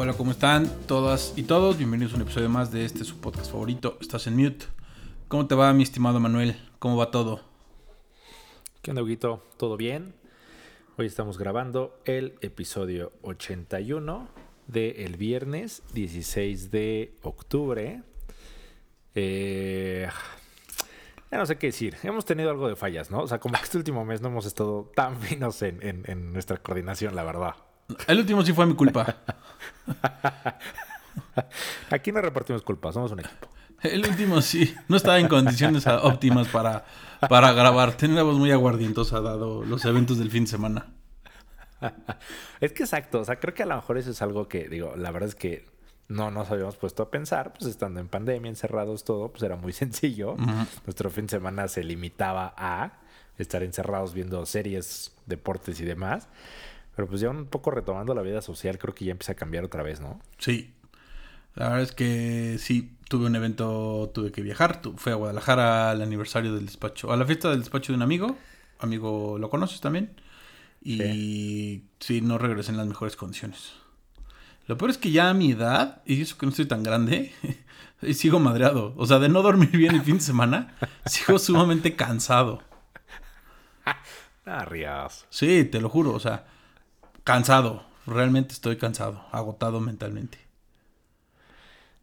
Hola, ¿cómo están todas y todos? Bienvenidos a un episodio más de este su podcast favorito. Estás en mute. ¿Cómo te va, mi estimado Manuel? ¿Cómo va todo? ¿Qué onda, Huguito? ¿Todo bien? Hoy estamos grabando el episodio 81 del viernes 16 de octubre. Eh, ya no sé qué decir. Hemos tenido algo de fallas, ¿no? O sea, como este último mes no hemos estado tan finos en nuestra coordinación, la verdad. El último sí fue mi culpa. Aquí no repartimos culpas, somos un equipo. El último sí, no estaba en condiciones óptimas para, para grabar. Tenía una voz muy aguardientosa dado los eventos del fin de semana. Es que exacto, o sea, creo que a lo mejor eso es algo que, digo, la verdad es que no nos habíamos puesto a pensar, pues estando en pandemia, encerrados todo, pues era muy sencillo. Nuestro fin de semana se limitaba a estar encerrados viendo series, deportes y demás. Pero pues ya un poco retomando la vida social, creo que ya empieza a cambiar otra vez, ¿no? Sí. La verdad es que sí, tuve un evento, tuve que viajar. Fui a Guadalajara al aniversario del despacho, a la fiesta del despacho de un amigo. Amigo, ¿lo conoces también? Y sí, no regresé en las mejores condiciones. Lo peor es que ya a mi edad, y eso que no estoy tan grande, sigo madreado. O sea, de no dormir bien el fin de semana, sigo sumamente cansado. Ah, rías. Sí, te lo juro. O sea, cansado. Realmente estoy cansado, agotado mentalmente.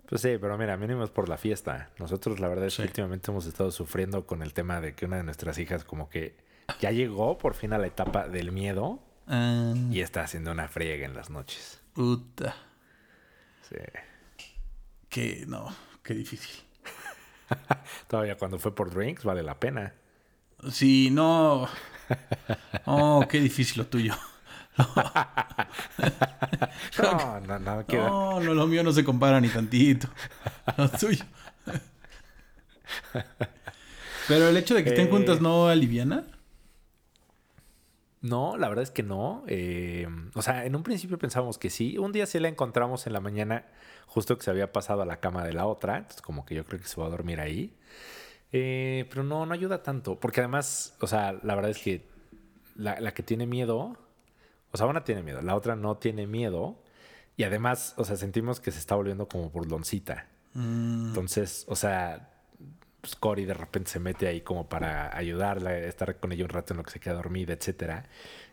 Pues sí, pero mira, mínimo es por la fiesta. Nosotros la verdad es que últimamente hemos estado sufriendo con el tema de que una de nuestras hijas como que ya llegó por fin a la etapa del miedo ah. y está haciendo una friega en las noches. Puta. Sí. Que no, qué difícil. Todavía cuando fue por drinks vale la pena. Sí, no. Oh, qué difícil lo tuyo. No, no, no, no, no, lo mío no se compara ni tantito. Lo tuyo. Pero el hecho de que estén juntas no aliviana. No, la verdad es que no. Eh, o sea, en un principio pensábamos que sí. Un día sí la encontramos en la mañana, justo que se había pasado a la cama de la otra. Entonces, como que yo creo que se va a dormir ahí. Eh, pero no, no ayuda tanto. Porque además, o sea, la verdad es que la, la que tiene miedo o sea, una tiene miedo, la otra no tiene miedo. Y además, o sea, sentimos que se está volviendo como burloncita. Mm. Entonces, o sea, pues Cory de repente se mete ahí como para ayudarla, estar con ella un rato en lo que se queda dormida, etcétera.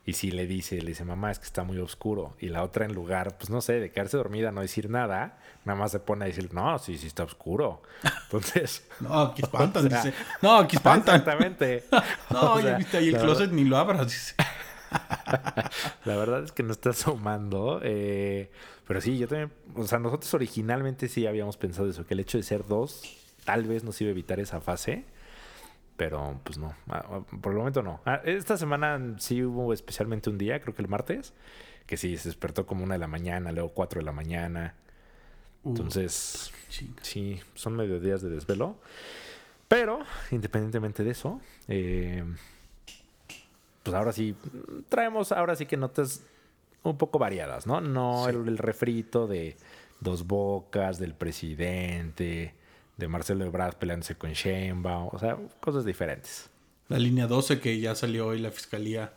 Y si le dice, le dice, mamá, es que está muy oscuro. Y la otra en lugar, pues no sé, de quedarse dormida, no decir nada, nada más se pone a decir, no, sí, sí está oscuro. Entonces. no, aquí espantan, dice. No, aquí espantan. Exactamente. no, ya viste ahí el closet, ni lo abras, dice. la verdad es que no está sumando. Eh, pero sí, yo también. O sea, nosotros originalmente sí habíamos pensado eso, que el hecho de ser dos tal vez nos iba a evitar esa fase. Pero pues no, por el momento no. Ah, esta semana sí hubo especialmente un día, creo que el martes, que sí se despertó como una de la mañana, luego cuatro de la mañana. Entonces, sí, son medio días de desvelo. Pero, independientemente de eso, eh, pues ahora sí, traemos ahora sí que notas un poco variadas, ¿no? No el, refrito de dos bocas, del presidente, de Marcelo Ebrard peleándose con Sheinbaum, o sea, cosas diferentes. La línea 12 que ya salió hoy la fiscalía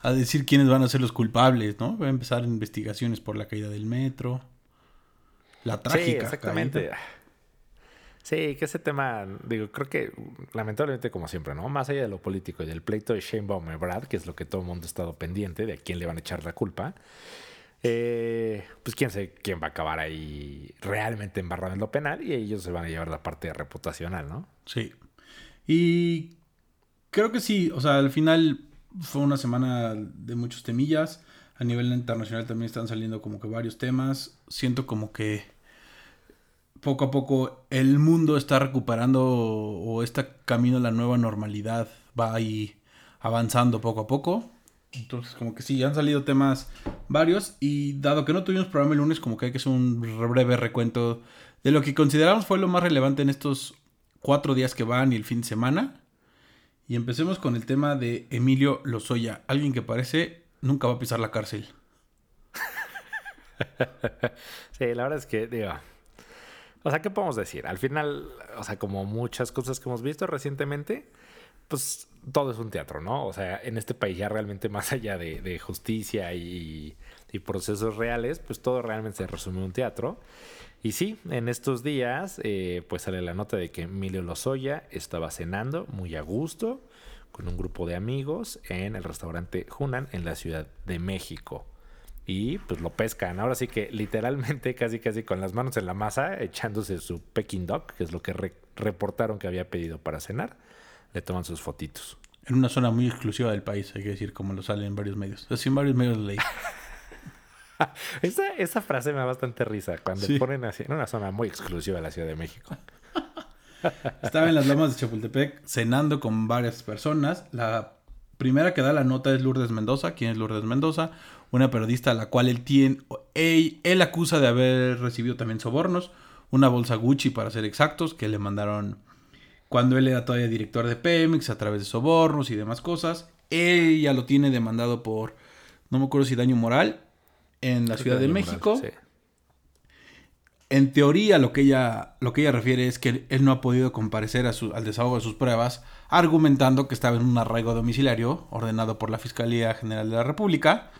a decir quiénes van a ser los culpables, ¿no? Va a empezar investigaciones por la caída del metro. La trágica. Sí, exactamente. Sí, que ese tema, digo, creo que lamentablemente como siempre, ¿no? Más allá de lo político y del pleito de Sheinbaum y Brad, que es lo que todo el mundo ha estado pendiente, de a quién le van a echar la culpa, eh, pues quién sé quién va a acabar ahí realmente embarrado en lo penal y ellos se van a llevar la parte reputacional, ¿no? Sí. Y creo que sí, o sea, al final fue una semana de muchos temillas. A nivel internacional también están saliendo como que varios temas. Siento como que poco a poco el mundo está recuperando o está camino a la nueva normalidad, va ahí avanzando poco a poco. Entonces, como que sí, han salido temas varios y dado que no tuvimos programa el lunes, como que hay que hacer un breve recuento de lo que consideramos fue lo más relevante en estos cuatro días que van y el fin de semana. Y empecemos con el tema de Emilio Lozoya, alguien que parece nunca va a pisar la cárcel. sí, la verdad es que, digo, o sea, ¿qué podemos decir? Al final, o sea, como muchas cosas que hemos visto recientemente, pues todo es un teatro, ¿no? O sea, en este país ya realmente más allá de, justicia y, procesos reales, pues todo realmente se resume en un teatro. Y sí, en estos días, eh, pues sale la nota de que Emilio Lozoya estaba cenando muy a gusto con un grupo de amigos en el restaurante Hunan en la Ciudad de México. Y pues lo pescan. Ahora sí que literalmente, casi casi con las manos en la masa, echándose su Peking Dog, que es lo que reportaron que había pedido para cenar le toman sus fotitos. En una zona muy exclusiva del país, hay que decir, como lo sale en varios medios. Así en varios medios leí. esa, esa, frase me da bastante risa cuando ponen así, en una zona muy exclusiva de la Ciudad de México. Estaba en las lomas de Chapultepec cenando con varias personas. La primera que da la nota es Lourdes Mendoza. ¿Quién es Lourdes Mendoza? Una periodista a la cual él tiene. Él, él acusa de haber recibido también sobornos. Una bolsa Gucci, para ser exactos, que le mandaron cuando él era todavía director de Pemex a través de sobornos y demás cosas. Ella lo tiene demandado por, no me acuerdo si daño moral, en la Ciudad de México. En teoría, lo que, ella, lo que ella refiere es que él no ha podido comparecer a su, al desahogo de sus pruebas, argumentando que estaba en un arraigo domiciliario ordenado por la Fiscalía General de la República,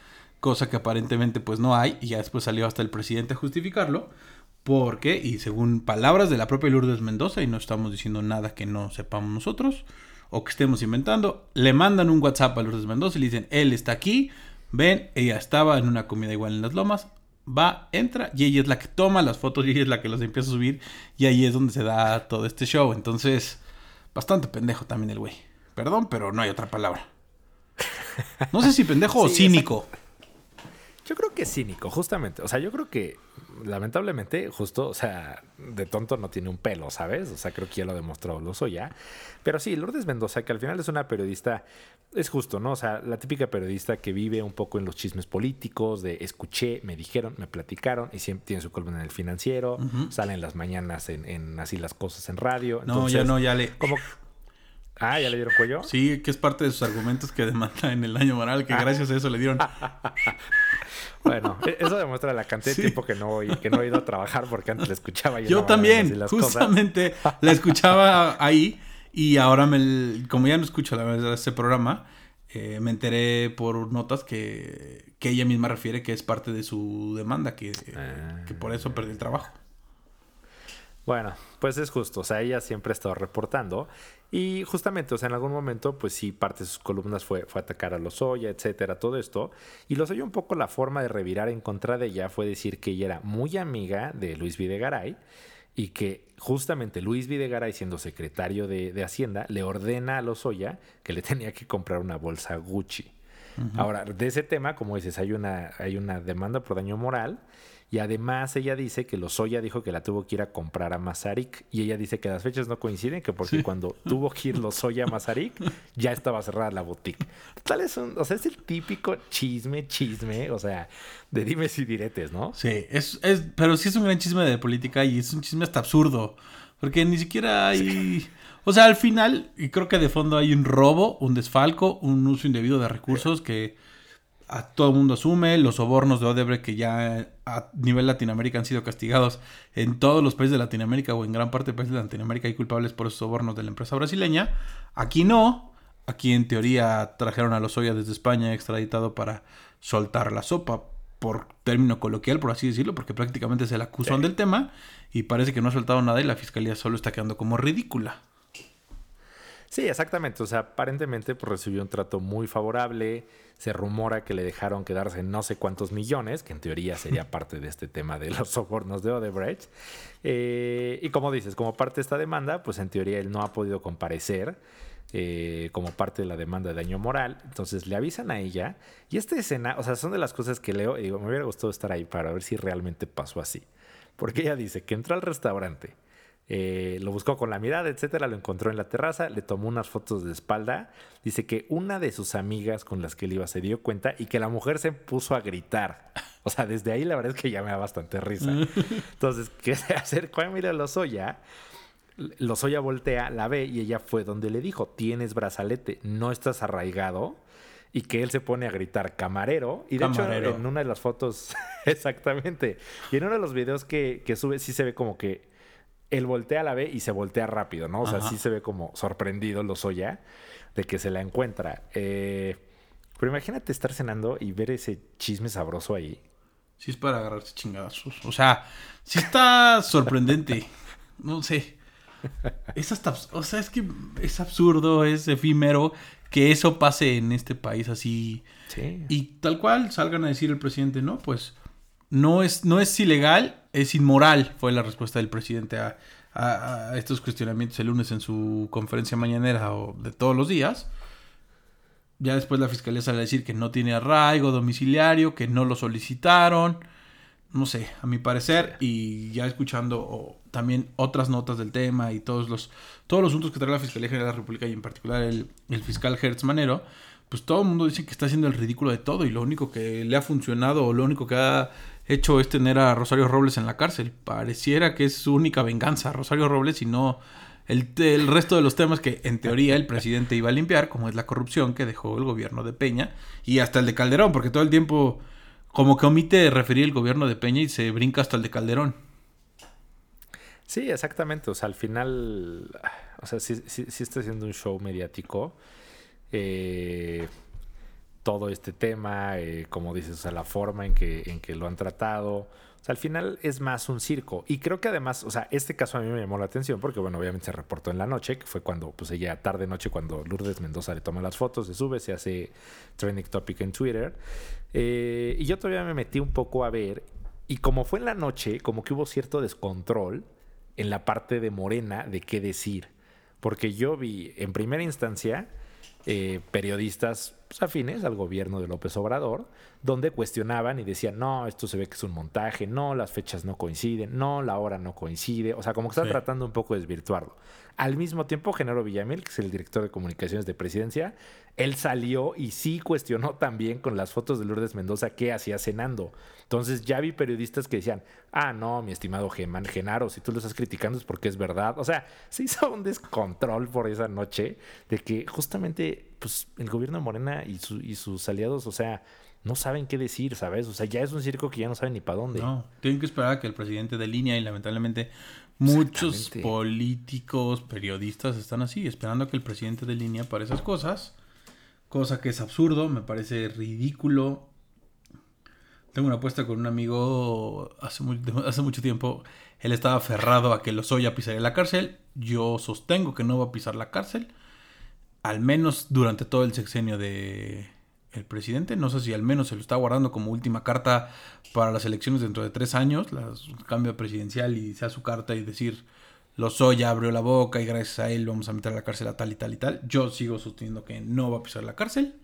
cosa que aparentemente pues no hay, y ya después salió hasta el presidente a justificarlo. Porque, y según palabras de la propia Lourdes Mendoza, y no estamos diciendo nada que no sepamos nosotros o que estemos inventando, le mandan un WhatsApp a Lourdes Mendoza y le dicen, él está aquí, ven, ella estaba en una comida igual en las lomas, va, entra, y ella es la que toma las fotos y ella es la que los empieza a subir, y ahí es donde se da todo este show. Entonces, bastante pendejo también el güey. Perdón, pero no hay otra palabra. No sé si pendejo o cínico. Yo creo que cínico, justamente. O sea, yo creo que lamentablemente, justo, o sea, de tonto no tiene un pelo, ¿sabes? O sea, creo que ya lo demostró Lozo ya. Pero sí, Lourdes Mendoza, que al final es una periodista, es justo, ¿no? O sea, la típica periodista que vive un poco en los chismes políticos, de escuché, me dijeron, me platicaron, y siempre tiene su columna en el financiero, salen las mañanas en, así las cosas en radio. no, ya no, ya le. Como, Ah, ¿ya le dieron cuello? Sí, que es parte de sus argumentos que demanda en el año moral, que gracias a eso le dieron. bueno, e-, eso demuestra la cantidad de tiempo que no, que no he ido a trabajar porque antes la escuchaba yo. Yo también, justamente la escuchaba ahí y ahora, me, como ya no escucho la verdad ese programa, eh, me enteré por notas que, que, ella misma refiere que es parte de su demanda, que, que por eso perdió el trabajo. Bueno, pues es justo, o sea, ella siempre ha estado reportando y justamente, o sea, en algún momento, pues sí, parte de sus columnas fue, fue atacar a Lozoya, etcétera, todo esto. Y Lozoya un poco la forma de revirar en contra de ella fue decir que ella era muy amiga de Luis Videgaray y que justamente Luis Videgaray, siendo secretario de, Hacienda, le ordena a Lozoya que le tenía que comprar una bolsa Gucci. Ahora, de ese tema, como dices, hay una, hay una demanda por daño moral y además ella dice que Lozoya dijo que la tuvo que ir a comprar a Mazarik. Y ella dice que las fechas no coinciden, que porque cuando tuvo que ir Lozoya a Mazarik, ya estaba cerrada la boutique. Tal es un, o sea, es el típico chisme, chisme, o sea, de dimes y diretes, ¿no? Sí, es, es, pero sí es un gran chisme de política y es un chisme hasta absurdo. Porque ni siquiera hay... O sea, al final, y creo que de fondo hay un robo, un desfalco, un uso indebido de recursos que a todo el mundo asume, los sobornos de Odebrecht que ya a nivel Latinoamérica han sido castigados en todos los países de Latinoamérica o en gran parte de países de Latinoamérica hay culpables por esos sobornos de la empresa brasileña. Aquí no, aquí en teoría trajeron a los Lozoya desde España extraditado para soltar la sopa por término coloquial, por así decirlo, porque prácticamente es el acusón del tema y parece que no ha soltado nada y la fiscalía solo está quedando como ridícula. Sí, exactamente. O sea, aparentemente pues, recibió un trato muy favorable. Se rumora que le dejaron quedarse no sé cuántos millones, que en teoría sería parte de este tema de los sobornos de Odebrecht. Eh, y como dices, como parte de esta demanda, pues en teoría él no ha podido comparecer. Eh, como parte de la demanda de daño moral. Entonces le avisan a ella. Y esta escena, o sea, son de las cosas que leo y digo, me hubiera gustado estar ahí para ver si realmente pasó así. Porque ella dice que entró al restaurante eh, lo buscó con la mirada, etcétera, lo encontró en la terraza, le tomó unas fotos de espalda. Dice que una de sus amigas con las que él iba se dio cuenta y que la mujer se puso a gritar. O sea, desde ahí la verdad es que ya me da bastante risa. Entonces, ¿qué se acercó a mirar a Lozoya. Lozoya voltea, la ve y ella fue donde le dijo: Tienes brazalete, no estás arraigado. Y que él se pone a gritar camarero. Y de hecho, en una de las fotos, exactamente. Y en uno de los videos que, que sube, sí se ve como que él voltea, la ve y se voltea rápido, ¿no? O sea, Ajá. sí se ve como sorprendido Lozoya de que se la encuentra. Eh, pero imagínate estar cenando y ver ese chisme sabroso ahí. Sí es para agarrarse chingadazos. O sea, sí está sorprendente. No sé. Es hasta... O sea, es que es absurdo, es efímero que eso pase en este país así. Sí. Y tal cual salgan a decir el presidente, no, pues no es, no es ilegal, es inmoral, fue la respuesta del presidente a, a- a estos cuestionamientos el lunes en su conferencia mañanera o de todos los días. Ya después la fiscalía sale a decir que no tiene arraigo domiciliario, que no lo solicitaron. No sé, a mi parecer, y ya escuchando también otras notas del tema y todos los, todos los asuntos que trae la Fiscalía General de la República y en particular el, el fiscal Hertz Manero, pues todo el mundo dice que está haciendo el ridículo de todo y lo único que le ha funcionado o lo único que ha hecho es tener a Rosario Robles en la cárcel. Pareciera que es su única venganza, Rosario Robles, y no el, resto de los temas que en teoría el presidente iba a limpiar, como es la corrupción que dejó el gobierno de Peña y hasta el de Calderón, porque todo el tiempo como que omite referir el gobierno de Peña y se brinca hasta el de Calderón. Sí, exactamente. O sea, al final, o sea, sí, sí- sí está haciendo un show mediático. Eh, todo este tema, eh, como dices, o sea, la forma en que, en que lo han tratado. O sea, al final es más un circo. Y creo que además, o sea, este caso a mí me llamó la atención porque, bueno, obviamente se reportó en la noche, que fue cuando, pues ella tarde noche, cuando Lourdes Mendoza le toma las fotos, se sube, se hace trending topic en Twitter. Eh, y yo todavía me metí un poco a ver. Y como fue en la noche, como que hubo cierto descontrol en la parte de Morena de qué decir. Porque yo vi en primera instancia eh, periodistas pues, afines al gobierno de López Obrador, donde cuestionaban y decían, no, esto se ve que es un montaje, no, las fechas no coinciden, no, la hora no coincide. O sea, como que están Sí. tratando un poco de desvirtuarlo. Al mismo tiempo, Genaro Villamil, que es el director de comunicaciones de presidencia, él salió y sí cuestionó también con las fotos de Lourdes Mendoza qué hacía cenando. Entonces ya vi periodistas que decían, ah, no, mi estimado Geman, Genaro, si tú lo estás criticando es porque es verdad. O sea, se hizo un descontrol por esa noche de que justamente pues, el gobierno de Morena y, su- y sus aliados, o sea, no saben qué decir, ¿sabes? O sea, ya es un circo que ya no saben ni para dónde. No, tienen que esperar a que el presidente de línea y lamentablemente muchos políticos, periodistas están así, esperando a que el presidente de línea para esas cosas, cosa que es absurdo, me parece ridículo. Tengo una apuesta con un amigo hace, hace mucho tiempo, él estaba aferrado a que Lozoya pisaría la cárcel, yo sostengo que no va a pisar la cárcel, al menos durante todo el sexenio de el presidente. No sé si al menos se lo está guardando como última carta para las elecciones dentro de tres años, las, cambio presidencial y sea su carta y decir Lozoya abrió la boca y gracias a él vamos a meter a la cárcel a tal y tal y tal. Yo sigo sosteniendo que no va a pisar la cárcel.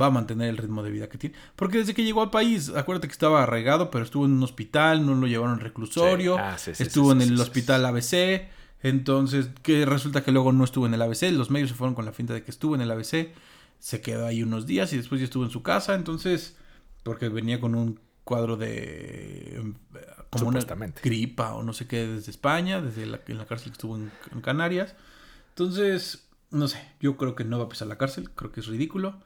Va a mantener el ritmo de vida que tiene. Porque desde que llegó al país, acuérdate que estaba arraigado, pero estuvo en un hospital, no lo llevaron al reclusorio. Sí. Ah, sí, sí, estuvo en el hospital ABC. Entonces, que resulta que luego no estuvo en el ABC. Los medios se fueron con la finta de que estuvo en el ABC. Se quedó ahí unos días y después ya estuvo en su casa. Entonces, porque venía con un cuadro de. eh, como una gripa o no sé qué desde España, desde la, en la cárcel que estuvo en, en Canarias. Entonces, no sé, yo creo que no va a pisar la cárcel. Creo que es ridículo.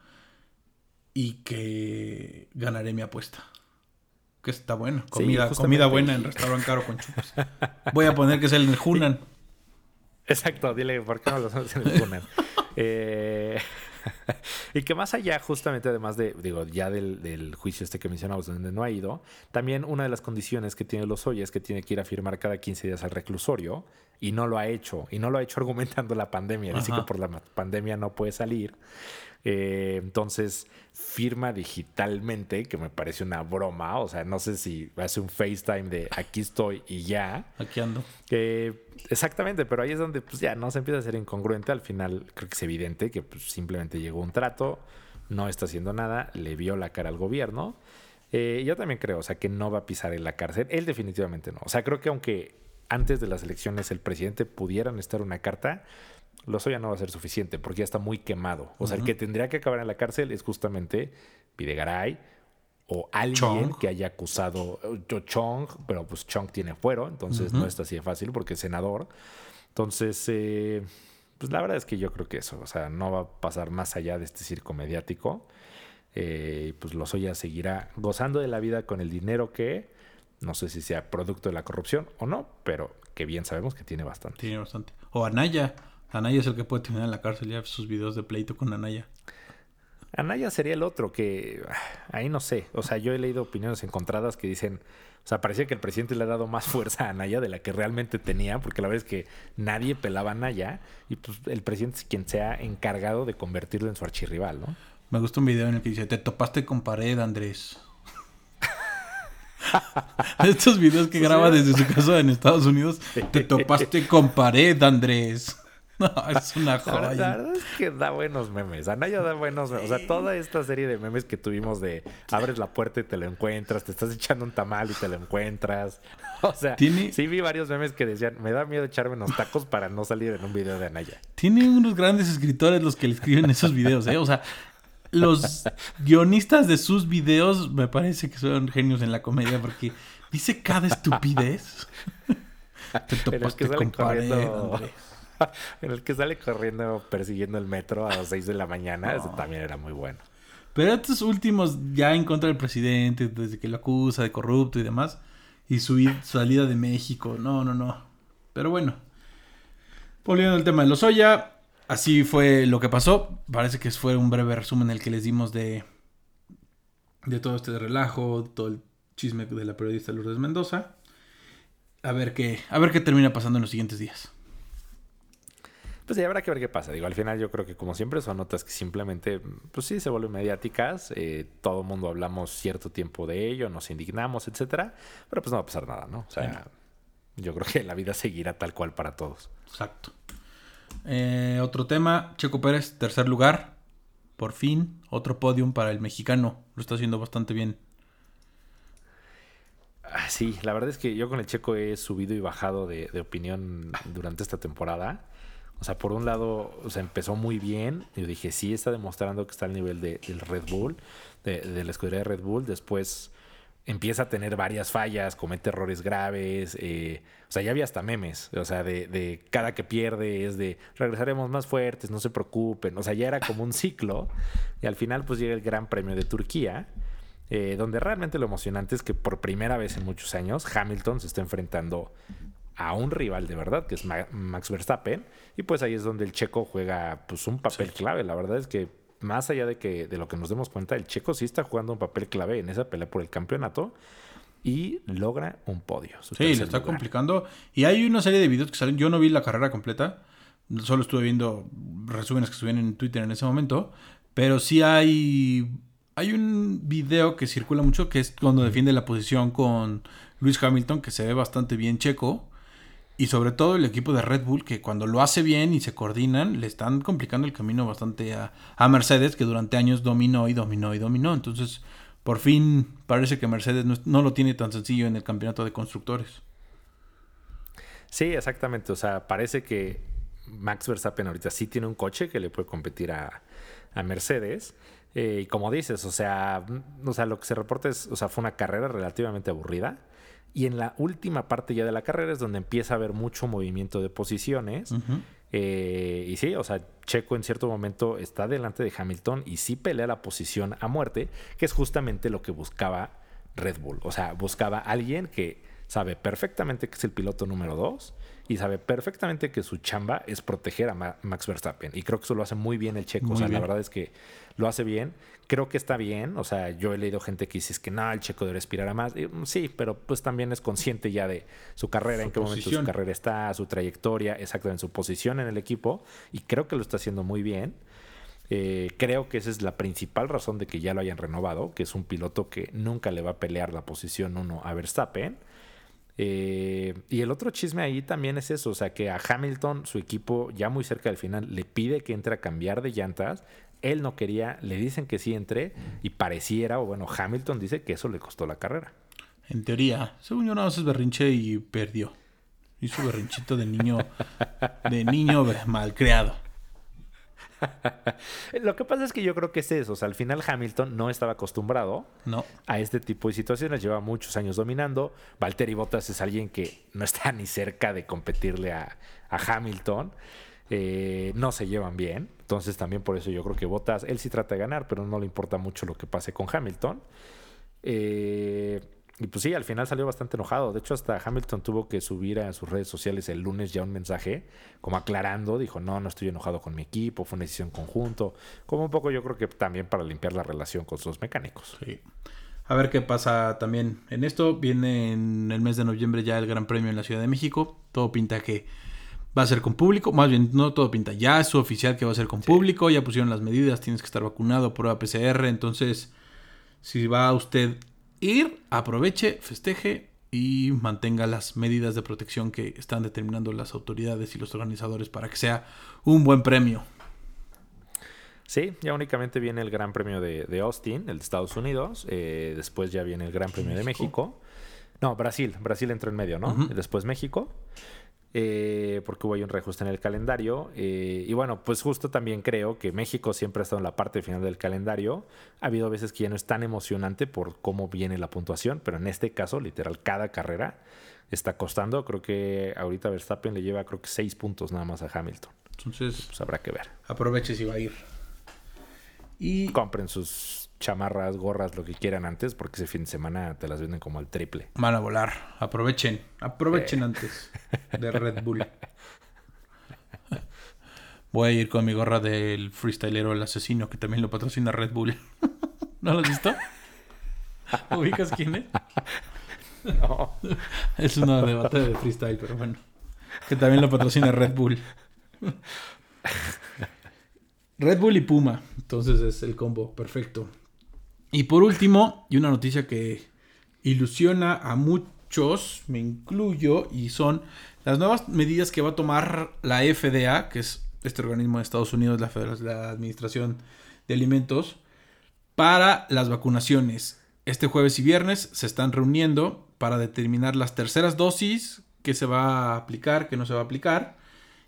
Y que ganaré mi apuesta. Que está bueno. Comida, comida buena en restaurante caro con chupas. Voy a poner que es el Hunan. Exacto, dile, ¿por qué no lo hacemos en el Funan? Eh, y que más allá, justamente, además de, digo, ya del, del juicio este que mencionamos, donde no ha ido, también una de las condiciones que tiene los es que tiene que ir a firmar cada 15 días al reclusorio y no lo ha hecho. Y no lo ha hecho argumentando la pandemia. Dice Ajá. que por la pandemia no puede salir. Eh, entonces, firma digitalmente, que me parece una broma. O sea, no sé si hace un FaceTime de aquí estoy y ya. Aquí ando. Que exactamente, pero ahí es donde pues ya no se empieza a ser incongruente. Al final creo que es evidente que pues, simplemente llegó un trato, no está haciendo nada, le vio la cara al gobierno. Eh, yo también creo, o sea, que no va a pisar en la cárcel. Él definitivamente no. O sea, creo que aunque antes de las elecciones el presidente pudiera necesitar una carta, Lozoya no va a ser suficiente porque ya está muy quemado. O sea, el que tendría que acabar en la cárcel es justamente Videgaray o alguien Chong. que haya acusado yo Chong, pero pues Chong tiene fuero, entonces no está así de fácil porque es senador. Entonces, eh, pues la verdad es que yo creo que eso, o sea, no va a pasar más allá de este circo mediático. Eh, y pues Lozoya seguirá gozando de la vida con el dinero que, no sé si sea producto de la corrupción o no, pero que bien sabemos que tiene bastante. Tiene bastante. O Anaya. Anaya es el que puede terminar en la cárcel ya sus videos de pleito con Anaya. Anaya sería el otro que ah, ahí no sé. O sea, yo he leído opiniones encontradas que dicen, o sea, parecía que el presidente le ha dado más fuerza a Anaya de la que realmente tenía, porque la verdad es que nadie pelaba a Anaya y pues el presidente es quien se ha encargado de convertirlo en su archirrival, ¿no? Me gusta un video en el que dice, te topaste con pared, Andrés. Estos videos que graba desde su casa en Estados Unidos, te topaste con pared, Andrés. No, es una joya. La verdad es que da buenos memes. Anaya da buenos memes. O sea, toda esta serie de memes que tuvimos de abres la puerta y te lo encuentras, te estás echando un tamal y te lo encuentras. O sea, sí vi varios memes que decían, me da miedo echarme unos tacos para no salir en un video de Anaya. Tiene unos grandes escritores los que le escriben esos videos, ¿eh? O sea, los guionistas de sus videos me parece que son genios en la comedia porque dice cada estupidez. Te topaste con pared, en el que sale corriendo persiguiendo el metro a las 6 de la mañana, eso también era muy bueno. Pero estos últimos, ya en contra del presidente, desde que lo acusa de corrupto y demás, y su salida de México, no, no, no. Pero bueno, volviendo al tema de los Oya, así fue lo que pasó. Parece que fue un breve resumen el que les dimos de, de todo este relajo, todo el chisme de la periodista Lourdes Mendoza. A ver qué, a ver qué termina pasando en los siguientes días. Pues ya habrá que ver qué pasa. Digo, al final yo creo que como siempre son notas que simplemente, pues sí, se vuelven mediáticas. Eh, todo el mundo hablamos cierto tiempo de ello, nos indignamos, etcétera. Pero pues no va a pasar nada, ¿no? O sea, yo creo que la vida seguirá tal cual para todos. Exacto. Eh, otro tema, Checo Pérez, tercer lugar. Por fin, otro podium para el mexicano. Lo está haciendo bastante bien. Ah, sí, la verdad es que yo con el Checo he subido y bajado de, de opinión durante esta temporada. O sea, por un lado, o sea, empezó muy bien. Yo dije, sí, está demostrando que está al nivel de, del Red Bull, de, la escudería de Red Bull. Después empieza a tener varias fallas, comete errores graves. Eh, o sea, ya había hasta memes. O sea, de, cada que pierde es de regresaremos más fuertes, no se preocupen. O sea, ya era como un ciclo. Y al final, pues llega el Gran Premio de Turquía. Eh, donde realmente lo emocionante es que por primera vez en muchos años Hamilton se está enfrentando a un rival de verdad, que es Max Verstappen, y pues ahí es donde el checo juega pues un papel clave. La verdad es que más allá de que de lo que nos demos cuenta, el checo sí está jugando un papel clave en esa pelea por el campeonato y logra un podio. Sí, le está complicando. Y hay una serie de videos que salen. Yo no vi la carrera completa, solo estuve viendo resúmenes que subían en Twitter en ese momento, pero sí hay hay un video que circula mucho que es cuando defiende la posición con Luis Hamilton, que se ve bastante bien checo. Y sobre todo el equipo de Red Bull, que cuando lo hace bien y se coordinan, le están complicando el camino bastante a, Mercedes, que durante años dominó y dominó y dominó. Entonces, por fin parece que Mercedes no, lo tiene tan sencillo en el campeonato de constructores. Sí, exactamente. O sea, parece que Max Verstappen ahorita sí tiene un coche que le puede competir a, Mercedes. Eh, y como dices, o sea, o sea, lo que se reporta es, o sea, fue una carrera relativamente aburrida. Y en la última parte ya de la carrera es donde empieza a haber mucho movimiento de posiciones. Eh, y sí, o sea, Checo en cierto momento está delante de Hamilton y sí pelea la posición a muerte, que es justamente lo que buscaba Red Bull. O sea, buscaba alguien que sabe perfectamente que es el piloto número dos y sabe perfectamente que su chamba es proteger a Max Verstappen. Y creo que eso lo hace muy bien el checo. o sea, la verdad es que lo hace bien. Creo que está bien. O sea, yo he leído gente que dice que no, el checo debe respirar a más. Mm, sí, pero pues también es consciente ya de su carrera, en qué momento su carrera está, su trayectoria, exactamente su posición en el equipo. Y creo que lo está haciendo muy bien. Eh, creo que esa es la principal razón de que ya lo hayan renovado, que es un piloto que nunca le va a pelear la posición uno a Verstappen. Eh, y el otro chisme ahí también es eso, o sea que a Hamilton, su equipo ya muy cerca del final, le pide que entre a cambiar de llantas. Él no quería, le dicen que sí entre y pareciera, o bueno, Hamilton dice que eso le costó la carrera. En teoría, según yo, no es berrinche y perdió. Hizo berrinchito de niño, de niño malcriado. Lo que pasa es que yo creo que es eso. O sea, al final Hamilton no estaba acostumbrado a este tipo de situaciones. Lleva muchos años dominando. Valtteri Bottas es alguien que no está ni cerca de competirle a, Hamilton. Eh, no se llevan bien. Entonces también por eso yo creo que Bottas, él sí trata de ganar, pero no le importa mucho lo que pase con Hamilton. Eh, y pues sí, al final salió bastante enojado. De hecho, hasta Hamilton tuvo que subir a sus redes sociales el lunes ya un mensaje, como aclarando, dijo, no, no estoy enojado con mi equipo, fue una decisión conjunto. Como un poco yo creo que también para limpiar la relación con sus mecánicos. Sí. A ver qué pasa también en esto. Viene en el mes de noviembre ya el Gran Premio en la Ciudad de México. Todo pinta que va a ser con público. Más bien, no todo pinta. Ya es oficial que va a ser con público. Ya pusieron las medidas. Tienes que estar vacunado, prueba PCR. Entonces, si va usted ir, aproveche, festeje y mantenga las medidas de protección que están determinando las autoridades y los organizadores para que sea un buen premio. Sí, ya únicamente viene el Gran Premio de, Austin, el de Estados Unidos. Eh, después ya viene el Gran Premio de México. No, Brasil. Brasil entró en medio, ¿no? Después México. Eh, porque hubo ahí un reajuste en el calendario. Eh, y bueno, pues justo también creo que México siempre ha estado en la parte final del calendario. Ha habido veces que ya no es tan emocionante por cómo viene la puntuación, pero en este caso, literal, cada carrera está costando. Creo que ahorita Verstappen le lleva, creo que seis puntos nada más a Hamilton. Entonces, pues habrá que ver. Aproveche si va a ir. Y compren sus chamarras, gorras, lo que quieran antes, porque ese fin de semana te las venden como al triple. Van a volar. Aprovechen. Aprovechen eh. antes de Red Bull. Voy a ir con mi gorra del freestylero El Asesino, que también lo patrocina Red Bull. ¿No lo has visto? ¿Ubicas quién es? No. Es una debate de freestyle, pero bueno. Que también lo patrocina Red Bull. Red Bull y Puma. Entonces es el combo perfecto. Y por último, y una noticia que ilusiona a muchos, me incluyo, y son las nuevas medidas que va a tomar la FDA, que es este organismo de Estados Unidos, la, la Administración de Alimentos, para las vacunaciones. Este jueves y viernes se están reuniendo para determinar las terceras dosis que se va a aplicar, que no se va a aplicar.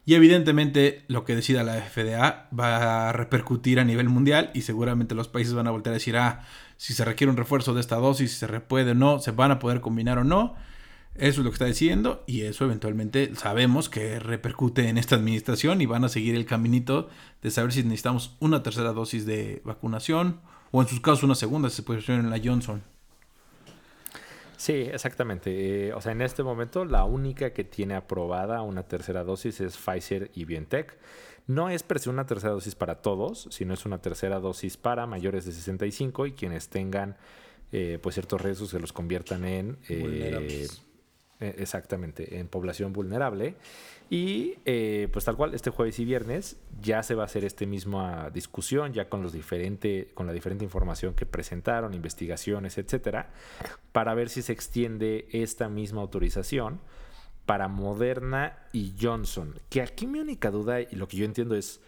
Y evidentemente lo que decida la FDA va a repercutir a nivel mundial y seguramente los países van a volver a decir, ah, si se requiere un refuerzo de esta dosis, si se puede o no, se van a poder combinar o no. Eso es lo que está diciendo y eso eventualmente sabemos que repercute en esta administración y van a seguir el caminito de saber si necesitamos una tercera dosis de vacunación o en sus casos una segunda si se puede en la Johnson. Sí, exactamente. Eh, o sea, en este momento la única que tiene aprobada una tercera dosis es Pfizer y BioNTech. No es per se una tercera dosis para todos, sino es una tercera dosis para mayores de 65 y quienes tengan eh, pues ciertos riesgos que los conviertan en... Eh, exactamente, en población vulnerable. Y eh, pues tal cual, este jueves y viernes ya se va a hacer esta misma discusión, ya con, los diferente, con la diferente información que presentaron, investigaciones, etcétera, para ver si se extiende esta misma autorización para Moderna y Johnson. Que aquí mi única duda y lo que yo entiendo es,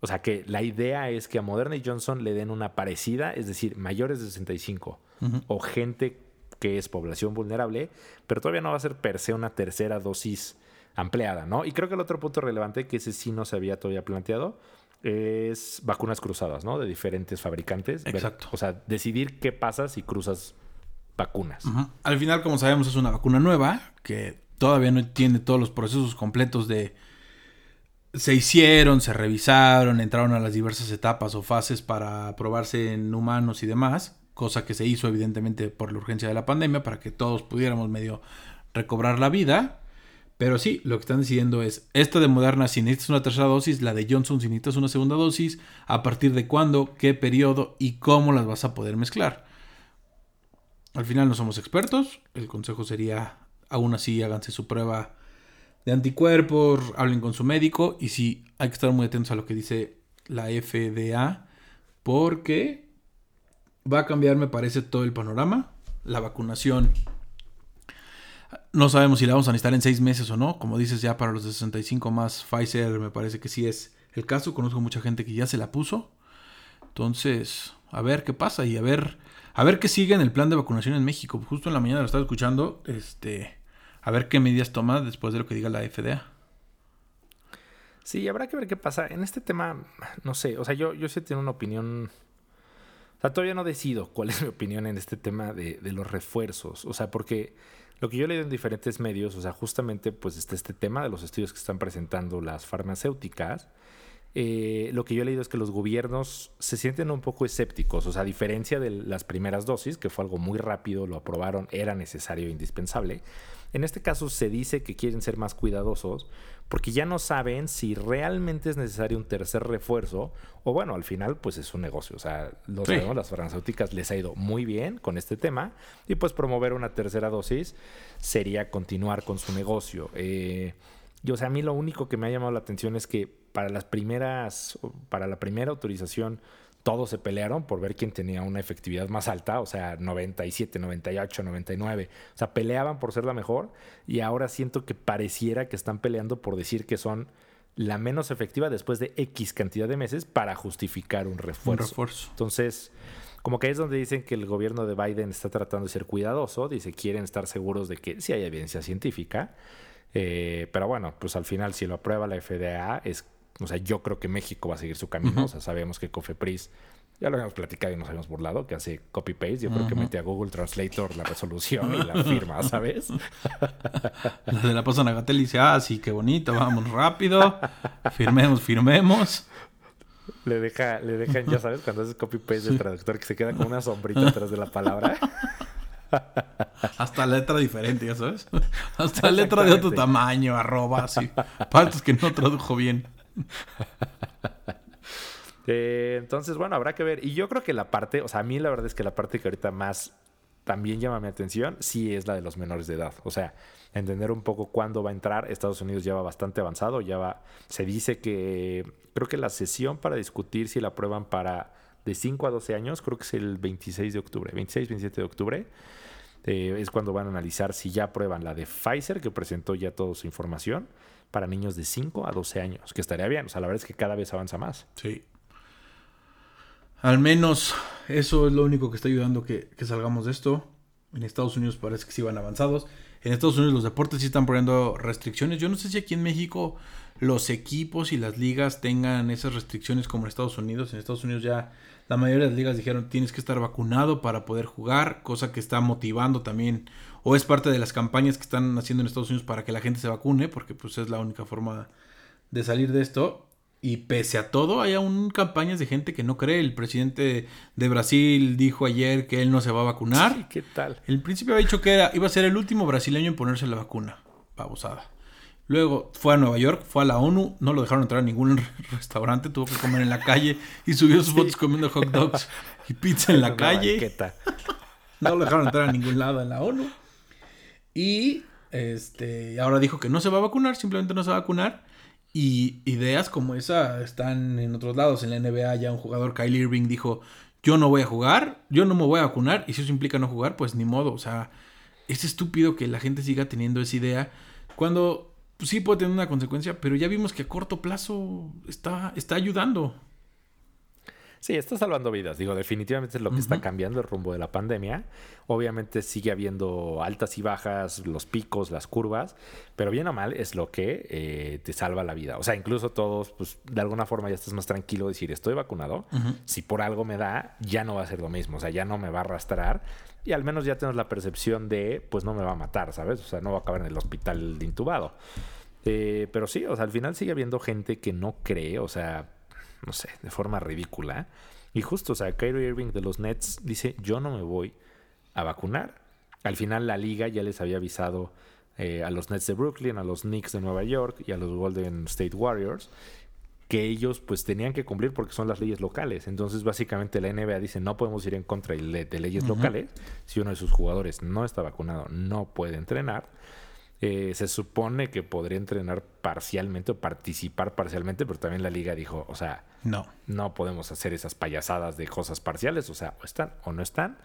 o sea, que la idea es que a Moderna y Johnson le den una parecida, es decir, mayores de 65 o gente que es población vulnerable, pero todavía no va a ser per se una tercera dosis ampliada, ¿no? Y creo que el otro punto relevante, que ese sí no se había todavía planteado, es vacunas cruzadas, ¿no? De diferentes fabricantes. Exacto. o sea, decidir qué pasa si cruzas vacunas. Al final, como sabemos, es una vacuna nueva que todavía no tiene todos los procesos completos de... Se hicieron, se revisaron, entraron a las diversas etapas o fases para probarse en humanos y demás, cosa que se hizo evidentemente por la urgencia de la pandemia para que todos pudiéramos medio recobrar la vida. Pero sí, lo que están diciendo es, esta de Moderna si necesitas una tercera dosis, la de Johnson si necesitas una segunda dosis, a partir de cuándo, qué periodo y cómo las vas a poder mezclar. Al final no somos expertos, el consejo sería, aún así, háganse su prueba de anticuerpos, hablen con su médico y sí, hay que estar muy atentos a lo que dice la FDA, porque va a cambiar, me parece, todo el panorama. La vacunación no sabemos si la vamos a necesitar en seis meses o no. Como dices, ya para los de 65 más Pfizer me parece que sí es el caso. Conozco mucha gente que ya se la puso. Entonces, a ver qué pasa y a ver, a ver qué sigue en el plan de vacunación en México. Justo en la mañana lo estaba escuchando. Este, a ver qué medidas toma después de lo que diga la FDA. Sí, habrá que ver qué pasa. En este tema, no sé, o sea, yo, yo sí tengo una opinión. Todavía no decido cuál es mi opinión en este tema de, de los refuerzos. O sea, porque lo que yo he leído en diferentes medios, o sea, justamente pues está este tema de los estudios que están presentando las farmacéuticas eh, lo que yo he leído es que los gobiernos se sienten un poco escépticos, o sea, a diferencia de las primeras dosis, que fue algo muy rápido, lo aprobaron, era necesario e indispensable. En este caso se dice que quieren ser más cuidadosos porque ya no saben si realmente es necesario un tercer refuerzo o bueno, al final pues es un negocio. O sea, los las farmacéuticas les ha ido muy bien con este tema y pues promover una tercera dosis sería continuar con su negocio. Eh, y o sea, a mí lo único que me ha llamado la atención es que para las primeras, para la primera autorización, todos se pelearon por ver quién tenía una efectividad más alta, o sea, 97, 98, 99. O sea, peleaban por ser la mejor y ahora siento que pareciera que están peleando por decir que son la menos efectiva después de X cantidad de meses para justificar un refuerzo. Un refuerzo. Entonces, como que es donde dicen que el gobierno de Biden está tratando de ser cuidadoso, dice quieren estar seguros de que sí hay evidencia científica, eh, pero bueno, pues al final si lo aprueba la FDA es o sea, yo creo que México va a seguir su camino. O sea, sabemos que Cofepris, ya lo habíamos platicado y nos habíamos burlado, que hace copy-paste. Yo creo que mete a Google Translator la resolución y la firma, ¿sabes? la de la pasan a Gatel y dice, ah, sí, qué bonito, vamos rápido. Firmemos, firmemos. Le, deja, le dejan, ya sabes, cuando haces copy-paste del traductor que se queda con una sombrita detrás de la palabra. Hasta letra diferente, ya sabes. Hasta letra de otro tamaño, arroba, así. Partes que no tradujo bien. Eh, entonces, bueno, habrá que ver. Y yo creo que la parte, o sea, a mí la verdad es que la parte que ahorita más también llama mi atención, sí es la de los menores de edad. O sea, entender un poco cuándo va a entrar. Estados Unidos ya va bastante avanzado, ya va, se dice que creo que la sesión para discutir si la aprueban para de 5 a 12 años, creo que es el 26 de octubre, 26, 27 de octubre. Es cuando van a analizar si ya aprueban la de Pfizer, que presentó ya toda su información, para niños de 5 a 12 años, que estaría bien. O sea, la verdad es que cada vez avanza más. Sí. Al menos eso es lo único que está ayudando que, que salgamos de esto. En Estados Unidos parece que sí van avanzados. En Estados Unidos los deportes sí están poniendo restricciones. Yo no sé si aquí en México los equipos y las ligas tengan esas restricciones como en Estados Unidos. En Estados Unidos ya la mayoría de las ligas dijeron tienes que estar vacunado para poder jugar, cosa que está motivando también o es parte de las campañas que están haciendo en Estados Unidos para que la gente se vacune, porque pues es la única forma de salir de esto. Y pese a todo, hay aún campañas de gente que no cree. El presidente de Brasil dijo ayer que él no se va a vacunar. ¿qué tal? El principio había dicho que era, iba a ser el último brasileño en ponerse la vacuna. Babosada. Luego fue a Nueva York, fue a la ONU, no lo dejaron entrar a ningún restaurante, tuvo que comer en la calle y subió sus fotos comiendo hot dogs y pizza en la calle. No lo dejaron entrar a ningún lado en la ONU. Y este, ahora dijo que no se va a vacunar, simplemente no se va a vacunar. Y ideas como esa están en otros lados. En la NBA ya un jugador, Kyle Irving, dijo, yo no voy a jugar, yo no me voy a vacunar. Y si eso implica no jugar, pues ni modo. O sea, es estúpido que la gente siga teniendo esa idea. Cuando sí puede tener una consecuencia, pero ya vimos que a corto plazo está, está ayudando. Sí, está salvando vidas. Digo, definitivamente es lo que está cambiando el rumbo de la pandemia. Obviamente sigue habiendo altas y bajas, los picos, las curvas, pero bien o mal es lo que eh, te salva la vida. O sea, incluso todos, pues de alguna forma ya estás más tranquilo de decir, estoy vacunado. Si por algo me da, ya no va a ser lo mismo. O sea, ya no me va a arrastrar. Y al menos ya tenemos la percepción de, pues no me va a matar, ¿sabes? O sea, no va a acabar en el hospital intubado. Eh, pero sí, o sea, al final sigue habiendo gente que no cree, o sea, no sé, de forma ridícula. Y justo, o sea, Kyrie Irving de los Nets dice, yo no me voy a vacunar. Al final la liga ya les había avisado eh, a los Nets de Brooklyn, a los Knicks de Nueva York y a los Golden State Warriors que ellos pues tenían que cumplir porque son las leyes locales. Entonces básicamente la NBA dice no podemos ir en contra de leyes locales. Si uno de sus jugadores no está vacunado, no puede entrenar. Eh, se supone que podría entrenar parcialmente o participar parcialmente, pero también la liga dijo, o sea, no, no podemos hacer esas payasadas de cosas parciales, o sea, o están o no están.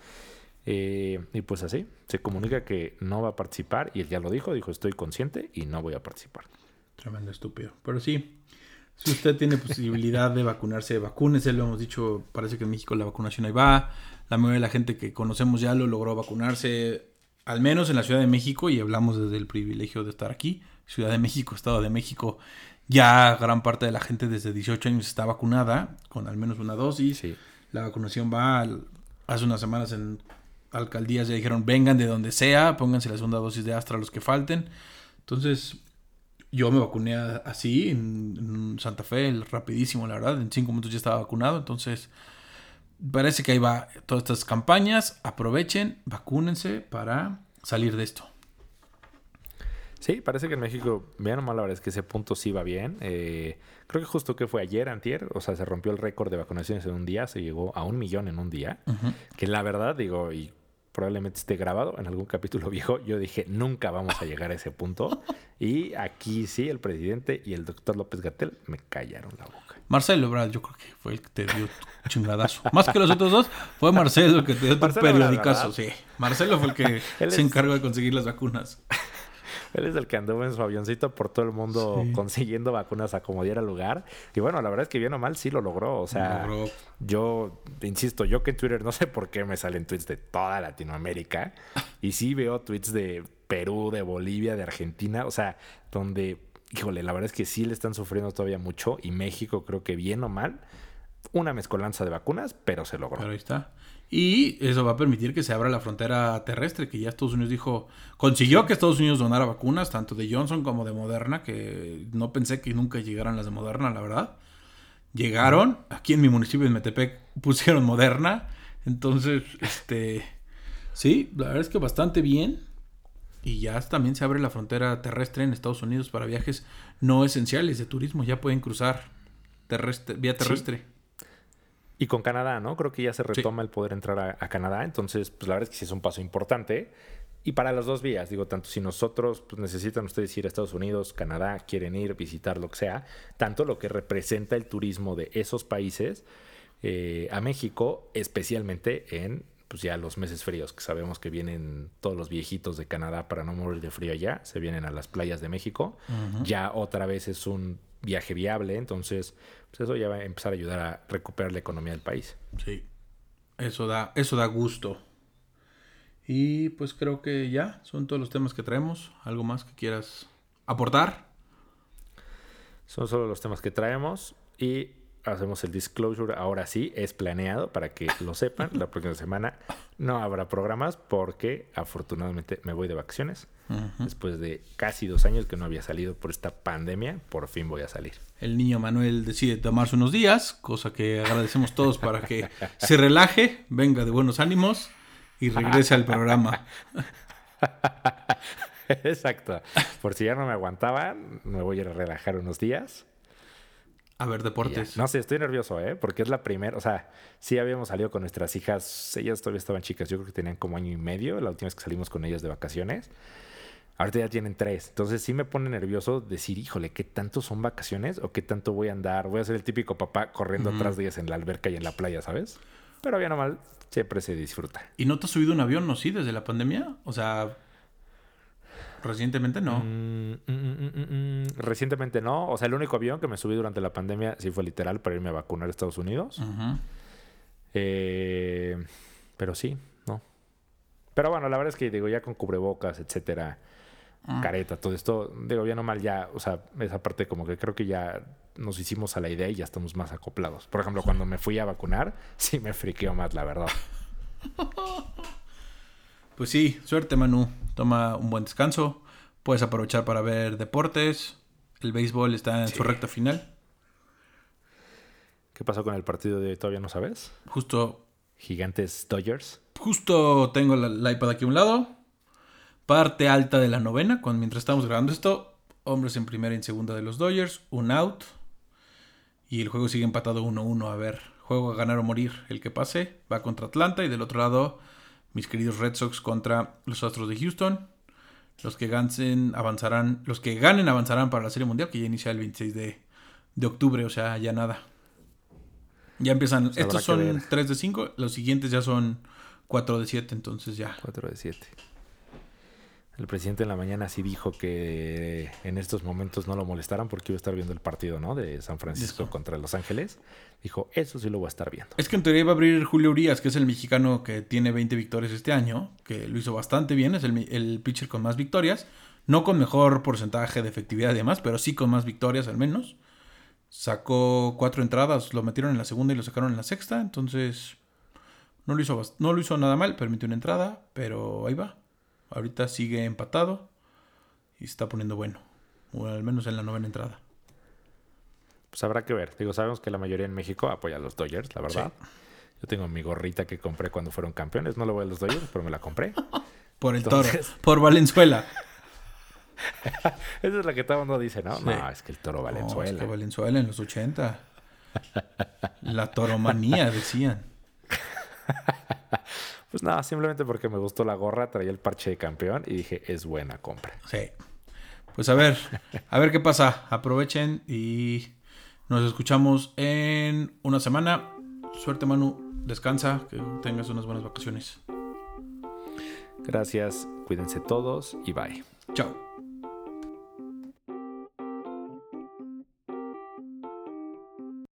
Eh, y pues así, se comunica que no va a participar y él ya lo dijo, dijo, estoy consciente y no voy a participar. Tremendo estúpido. Pero sí, si usted tiene posibilidad de vacunarse, vacúnese, lo hemos dicho, parece que en México la vacunación ahí va, la mayoría de la gente que conocemos ya lo logró vacunarse, al menos en la Ciudad de México, y hablamos desde el privilegio de estar aquí, Ciudad de México, Estado de México, ya gran parte de la gente desde 18 años está vacunada con al menos una dosis. La vacunación va, hace unas semanas en alcaldías ya dijeron, vengan de donde sea, pónganse la segunda dosis de Astra a los que falten. Entonces, Yo me vacuné así en, Santa Fe, rapidísimo, la verdad. En cinco minutos ya estaba vacunado. Entonces, parece que ahí va todas estas campañas. Aprovechen, vacúnense para salir de esto. Sí, parece que en México, bien o mal, la verdad es que ese punto sí va bien. Eh, creo que justo que fue ayer, antier, o sea, se rompió el récord de vacunaciones en un día, se llegó a un millón en un día. Que la verdad, digo, y probablemente esté grabado en algún capítulo viejo, yo dije, nunca vamos a llegar a ese punto. Y aquí sí, el presidente y el doctor López Gatel me callaron la boca. Marcelo Brad, yo creo que fue el que te dio chingadazo. Más que los otros dos, fue Marcelo el que te dio tu periodicazo. sí, Marcelo fue el que se encargó de conseguir las vacunas. Él es el que anduvo en su avioncito por todo el mundo consiguiendo vacunas a como diera lugar. Y bueno, la verdad es que bien o mal sí lo logró. O sea, yo, insisto, yo que en Twitter no sé por qué me salen tweets de toda Latinoamérica. Y sí veo tweets de Perú, de Bolivia, de Argentina. O sea, donde, híjole, la verdad es que sí le están sufriendo todavía mucho. Y México creo que bien o mal, una mezcolanza de vacunas, pero se logró. Pero ahí está. Y eso va a permitir que se abra la frontera terrestre, que ya Estados Unidos dijo, consiguió que Estados Unidos donara vacunas, tanto de Johnson como de Moderna, que no pensé que nunca llegaran las de Moderna, la verdad. Llegaron, aquí en mi municipio, en Metepec, pusieron Moderna. Entonces, este, sí, la verdad es que bastante bien. Y ya también se abre la frontera terrestre en Estados Unidos para viajes no esenciales de turismo. Ya pueden cruzar terrestre, vía terrestre. Y con Canadá, ¿no? Creo que ya se retoma el poder entrar a, Canadá. Entonces, pues la verdad es que sí es un paso importante. Y para las dos vías, digo, tanto si nosotros pues, necesitan ustedes ir a Estados Unidos, Canadá, quieren ir, visitar lo que sea, tanto lo que representa el turismo de esos países eh, a México, especialmente en pues ya los meses fríos, que sabemos que vienen todos los viejitos de Canadá para no morir de frío allá, se vienen a las playas de México. Ya otra vez es un viaje viable, entonces pues eso ya va a empezar a ayudar a recuperar la economía del país. Sí, eso da, eso da gusto. Y pues creo que ya son todos los temas que traemos. ¿Algo más que quieras aportar? Son solo los temas que traemos y hacemos el disclosure. Ahora sí, es planeado para que lo sepan. La próxima semana no habrá programas porque afortunadamente me voy de vacaciones. Después de casi dos años que no había salido por esta pandemia, por fin voy a salir. El niño Manuel decide tomarse unos días, cosa que agradecemos todos para que se relaje, venga de buenos ánimos y regrese al programa. Exacto. Por si ya no me aguantaban, me voy a relajar unos días. A ver, deportes. No sé, estoy nervioso, ¿eh? Porque es la primera, o sea, sí habíamos salido con nuestras hijas, ellas todavía estaban chicas, yo creo que tenían como año y medio, la última vez que salimos con ellas de vacaciones. Ahorita ya tienen tres. Entonces sí me pone nervioso decir, híjole, ¿qué tanto son vacaciones o qué tanto voy a andar? Voy a ser el típico papá corriendo atrás de ellas en la alberca y en la playa, ¿sabes? Pero bien o mal, siempre se disfruta. ¿Y no te has subido un avión, no? Sí, desde la pandemia. O sea, recientemente no. Mm, mm, mm, recientemente no. O sea, el único avión que me subí durante la pandemia sí fue literal para irme a vacunar a Estados Unidos. Eh, pero sí, no. Pero bueno, la verdad es que digo, ya con cubrebocas, etcétera Ah. careta, todo esto, digo, bien o mal ya, o sea, esa parte como que creo que ya nos hicimos a la idea y ya estamos más acoplados. Por ejemplo, cuando me fui a vacunar, sí me friqueó más, la verdad. Pues sí, suerte Manu, toma un buen descanso, puedes aprovechar para ver deportes, el béisbol está en su recta final. ¿Qué pasó con el partido de hoy? ¿Todavía no sabes? Justo. Gigantes Dodgers. Justo tengo el iPad aquí a un lado parte alta de la novena, cuando, mientras estamos grabando esto, hombres en primera y en segunda de los Dodgers, un out. Y el juego sigue empatado 1-1. A ver, juego a ganar o morir. El que pase va contra Atlanta. Y del otro lado, mis queridos Red Sox contra los Astros de Houston. Los que ganen avanzarán, los que ganen avanzarán para la Serie Mundial, que ya inicia el 26 de, de octubre, o sea, ya nada. Ya empiezan, estos son 3 de 5, los siguientes ya son 4 de 7, entonces ya. 4 de 7. El presidente en la mañana sí dijo que en estos momentos no lo molestaran porque iba a estar viendo el partido, ¿no? De San Francisco contra Los Ángeles. Dijo, eso sí lo voy a estar viendo. Es que en teoría va a abrir Julio Urias, que es el mexicano que tiene 20 victorias este año, que lo hizo bastante bien, es el, el pitcher con más victorias. No con mejor porcentaje de efectividad y demás, pero sí con más victorias al menos. Sacó cuatro entradas, lo metieron en la segunda y lo sacaron en la sexta, entonces no lo hizo, no lo hizo nada mal, permitió una entrada, pero ahí va. Ahorita sigue empatado y se está poniendo bueno. o al menos en la novena entrada. Pues habrá que ver. Digo, sabemos que la mayoría en México apoya a los Dodgers, la verdad. Yo tengo mi gorrita que compré cuando fueron campeones. No le voy a los Dodgers, pero me la compré. Por el toro. Por Valenzuela. Esa es la que todo el mundo dice, ¿no? No, es que el toro Valenzuela. No, es que Valenzuela en los 80. La toromanía, decían. Pues nada, simplemente porque me gustó la gorra, traía el parche de campeón y dije, es buena compra. Sí. Pues a ver, a ver qué pasa. Aprovechen y nos escuchamos en una semana. Suerte, Manu. Descansa, que tengas unas buenas vacaciones. Gracias, cuídense todos y bye. Chao.